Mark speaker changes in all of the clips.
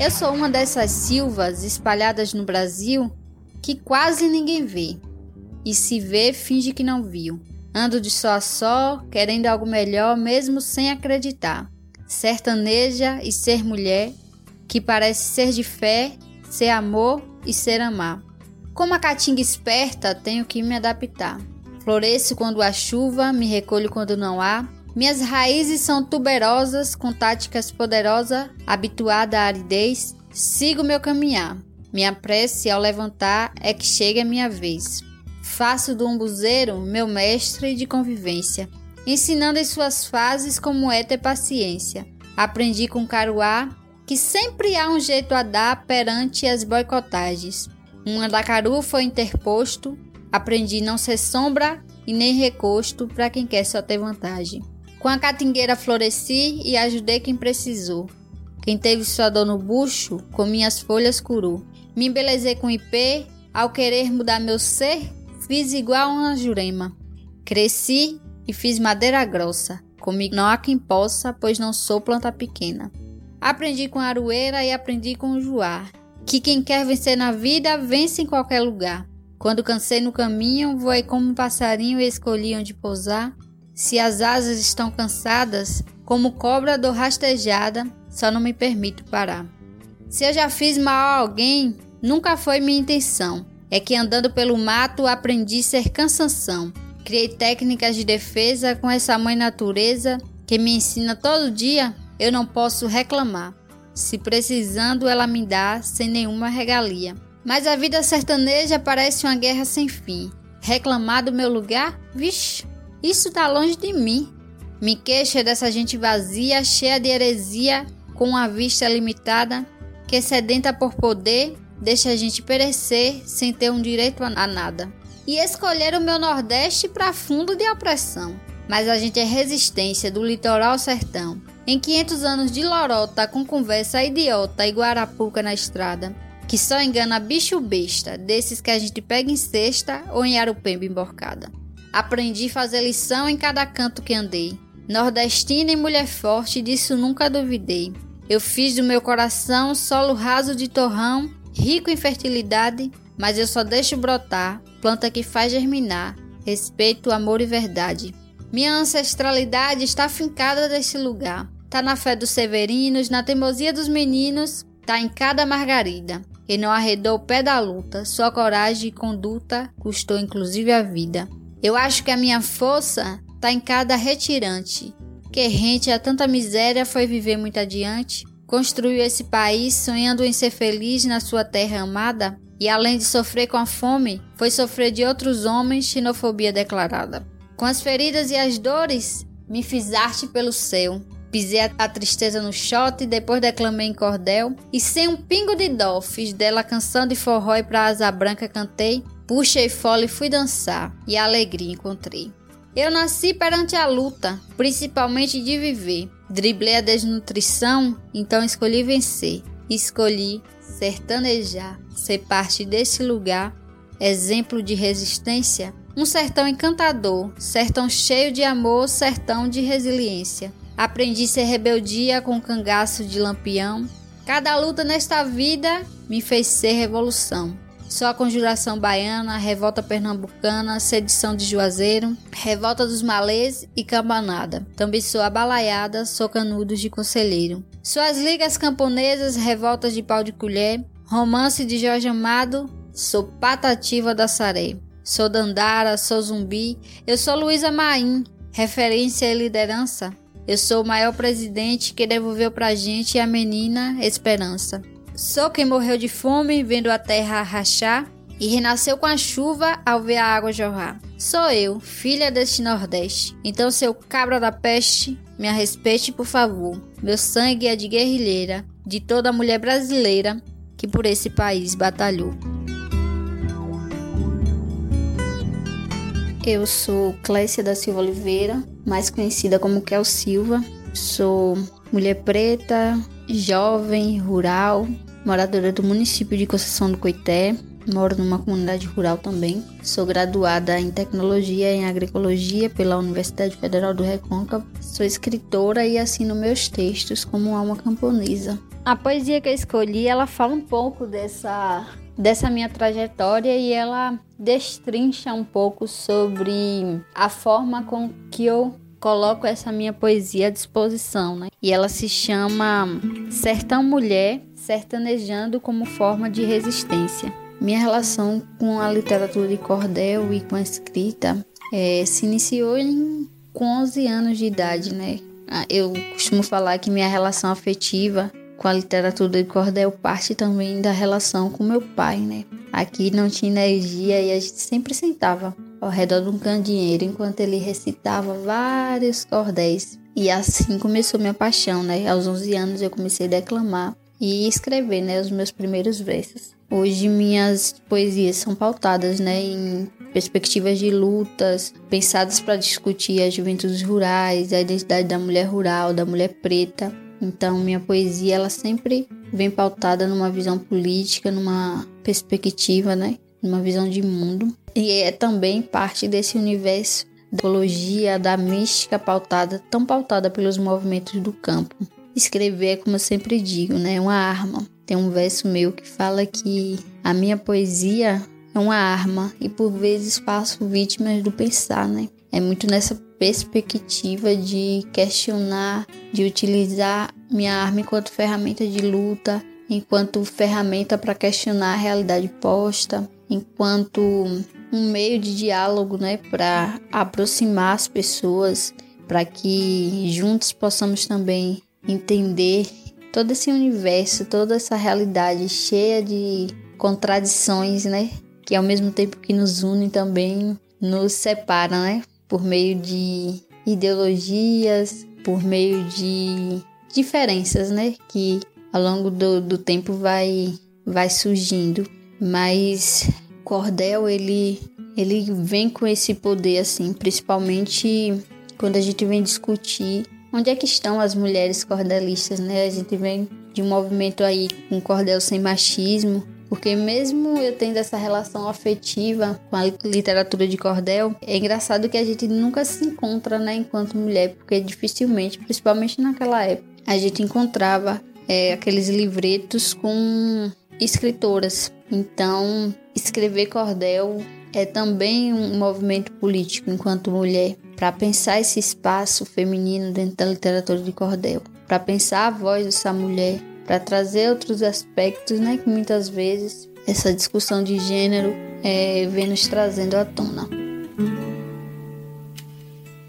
Speaker 1: Eu sou uma dessas silvas espalhadas no Brasil que quase ninguém vê. E se vê, finge que não viu. Ando de só a só, querendo algo melhor, mesmo sem acreditar. Sertaneja e ser mulher, que parece ser de fé, ser amor e ser amar. Como a caatinga esperta, tenho que me adaptar. Floresço quando há chuva, me recolho quando não há. Minhas raízes são tuberosas, com táticas poderosas, habituada à aridez. Sigo meu caminhar. Minha prece ao levantar é que chegue a minha vez. Faço do umbuzeiro meu mestre de convivência, ensinando em suas fases como é ter paciência. Aprendi com Caruá que sempre há um jeito a dar perante as boicotagens. Um andacaru foi interposto, aprendi não ser sombra e nem recosto para quem quer só ter vantagem. Com a catingueira floresci e ajudei quem precisou. Quem teve sua dor no bucho, com minhas folhas curou. Me embelezei com ipê, ao querer mudar meu ser, fiz igual uma jurema. Cresci e fiz madeira grossa. Comigo não há quem possa, pois não sou planta pequena. Aprendi com a aroeira e aprendi com o joar. Que quem quer vencer na vida, vence em qualquer lugar. Quando cansei no caminho, voei como um passarinho e escolhi onde pousar. Se as asas estão cansadas, como cobra dou rastejada, só não me permito parar. Se eu já fiz mal a alguém, nunca foi minha intenção. É que andando pelo mato aprendi ser cansanção. Criei técnicas de defesa com essa mãe natureza que me ensina todo dia eu não posso reclamar. Se precisando, ela me dá sem nenhuma regalia. Mas a vida sertaneja parece uma guerra sem fim. Reclamar do meu lugar? Vixe, isso tá longe de mim. Me queixa dessa gente vazia, cheia de heresia, com uma vista limitada, que sedenta por poder, deixa a gente perecer sem ter um direito a nada. E escolher o meu Nordeste para fundo de opressão. Mas a gente é resistência do litoral ao sertão. Em 500 anos de lorota com conversa idiota e guarapuca na estrada, que só engana bicho besta, desses que a gente pega em cesta ou em arupemba emborcada. Aprendi a fazer lição em cada canto que andei. Nordestina e mulher forte, disso nunca duvidei. Eu fiz do meu coração solo raso de torrão, rico em fertilidade, mas eu só deixo brotar, planta que faz germinar, respeito, amor e verdade. Minha ancestralidade está fincada nesse lugar. Tá na fé dos severinos, na teimosia dos meninos, tá em cada margarida. E não arredou o pé da luta, sua coragem e conduta custou inclusive a vida. Eu acho que a minha força tá em cada retirante, que rente a tanta miséria foi viver muito adiante, construiu esse país sonhando em ser feliz na sua terra amada, e além de sofrer com a fome, foi sofrer de outros homens xenofobia declarada. Com as feridas e as dores, me fiz arte pelo céu, Pisei a tristeza no shot, depois declamei em cordel. E sem um pingo de dó, fiz dela canção de forró e pra asa branca cantei. Puxei fola e fui dançar, e a alegria encontrei. Eu nasci perante a luta, principalmente de viver. Driblei a desnutrição, então escolhi vencer. Escolhi sertanejar, ser parte desse lugar, exemplo de resistência. Um sertão encantador, sertão cheio de amor, sertão de resiliência. Aprendi ser rebeldia com cangaço de lampião. Cada luta nesta vida me fez ser revolução. Só a conjuração baiana, revolta pernambucana, sedição de Juazeiro, revolta dos malês e cambanada. Também sou abalaiada, sou canudos de conselheiro. Suas ligas camponesas, revoltas de pau de colher, romance de Jorge Amado, sou patativa da Saré. Sou Dandara, sou zumbi, eu sou Luísa Maim, referência e liderança. Eu sou o maior presidente que devolveu pra gente a menina Esperança. Sou quem morreu de fome vendo a terra rachar e renasceu com a chuva ao ver a água jorrar. Sou eu, filha deste Nordeste. Então, seu cabra da peste, me respeite, por favor. Meu sangue é de guerrilheira, de toda mulher brasileira que por esse país batalhou. Eu sou Clécia da Silva Oliveira, mais conhecida como Kel Silva. Sou mulher preta, jovem, rural, moradora do município de Conceição do Coité. Moro numa comunidade rural também. Sou graduada em Tecnologia e em Agroecologia pela Universidade Federal do Recôncavo. Sou escritora e assino meus textos como alma camponesa. A poesia que eu escolhi, ela fala um pouco dessa dessa minha trajetória e ela destrincha um pouco sobre a forma com que eu coloco essa minha poesia à disposição, né? E ela se chama Sertão Mulher, sertanejando como forma de resistência. Minha relação com a literatura de cordel e com a escrita é, se iniciou em, com 11 anos de idade, né? Ah, eu costumo falar que minha relação afetiva com a literatura de cordel parte também da relação com meu pai, né? Aqui não tinha energia e a gente sempre sentava ao redor de um candeeiro enquanto ele recitava vários cordéis. E assim começou minha paixão, né? Aos 11 anos eu comecei a declamar e escrever, né, os meus primeiros versos. Hoje minhas poesias são pautadas, né, em perspectivas de lutas, pensadas para discutir as juventudes rurais, a identidade da mulher rural, da mulher preta, então, minha poesia ela sempre vem pautada numa visão política, numa perspectiva, né? Numa visão de mundo. E é também parte desse universo da ecologia, da mística pautada, tão pautada pelos movimentos do campo. Escrever, como eu sempre digo, né, é uma arma. Tem um verso meu que fala que a minha poesia é uma arma e por vezes faço vítimas do pensar, né? É muito nessa perspectiva de questionar, de utilizar minha arma enquanto ferramenta de luta, enquanto ferramenta para questionar a realidade posta, enquanto um meio de diálogo, né, para aproximar as pessoas, para que juntos possamos também entender todo esse universo, toda essa realidade cheia de contradições, né, que ao mesmo tempo que nos unem também nos separa, né? por meio de ideologias, por meio de diferenças, né? Que ao longo do, do tempo vai, vai surgindo. Mas Cordel, ele, ele vem com esse poder, assim, principalmente quando a gente vem discutir onde é que estão as mulheres cordelistas, né? A gente vem de um movimento aí com cordel sem machismo, porque mesmo eu tendo essa relação afetiva com a literatura de cordel, é engraçado que a gente nunca se encontra, né, enquanto mulher, porque dificilmente, principalmente naquela época, a gente encontrava é, aqueles livretos com escritoras. Então, escrever cordel é também um movimento político enquanto mulher, para pensar esse espaço feminino dentro da literatura de cordel, para pensar a voz dessa mulher. Para trazer outros aspectos, né, que muitas vezes essa discussão de gênero é, vem nos trazendo à tona.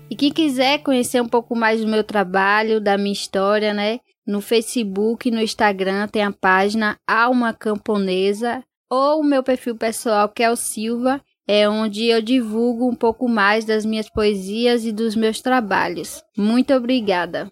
Speaker 1: E quem quiser conhecer um pouco mais do meu trabalho, da minha história, né, no Facebook, no Instagram tem a página Alma Camponesa ou o meu perfil pessoal que é o Silva, é onde eu divulgo um pouco mais das minhas poesias e dos meus trabalhos. Muito obrigada.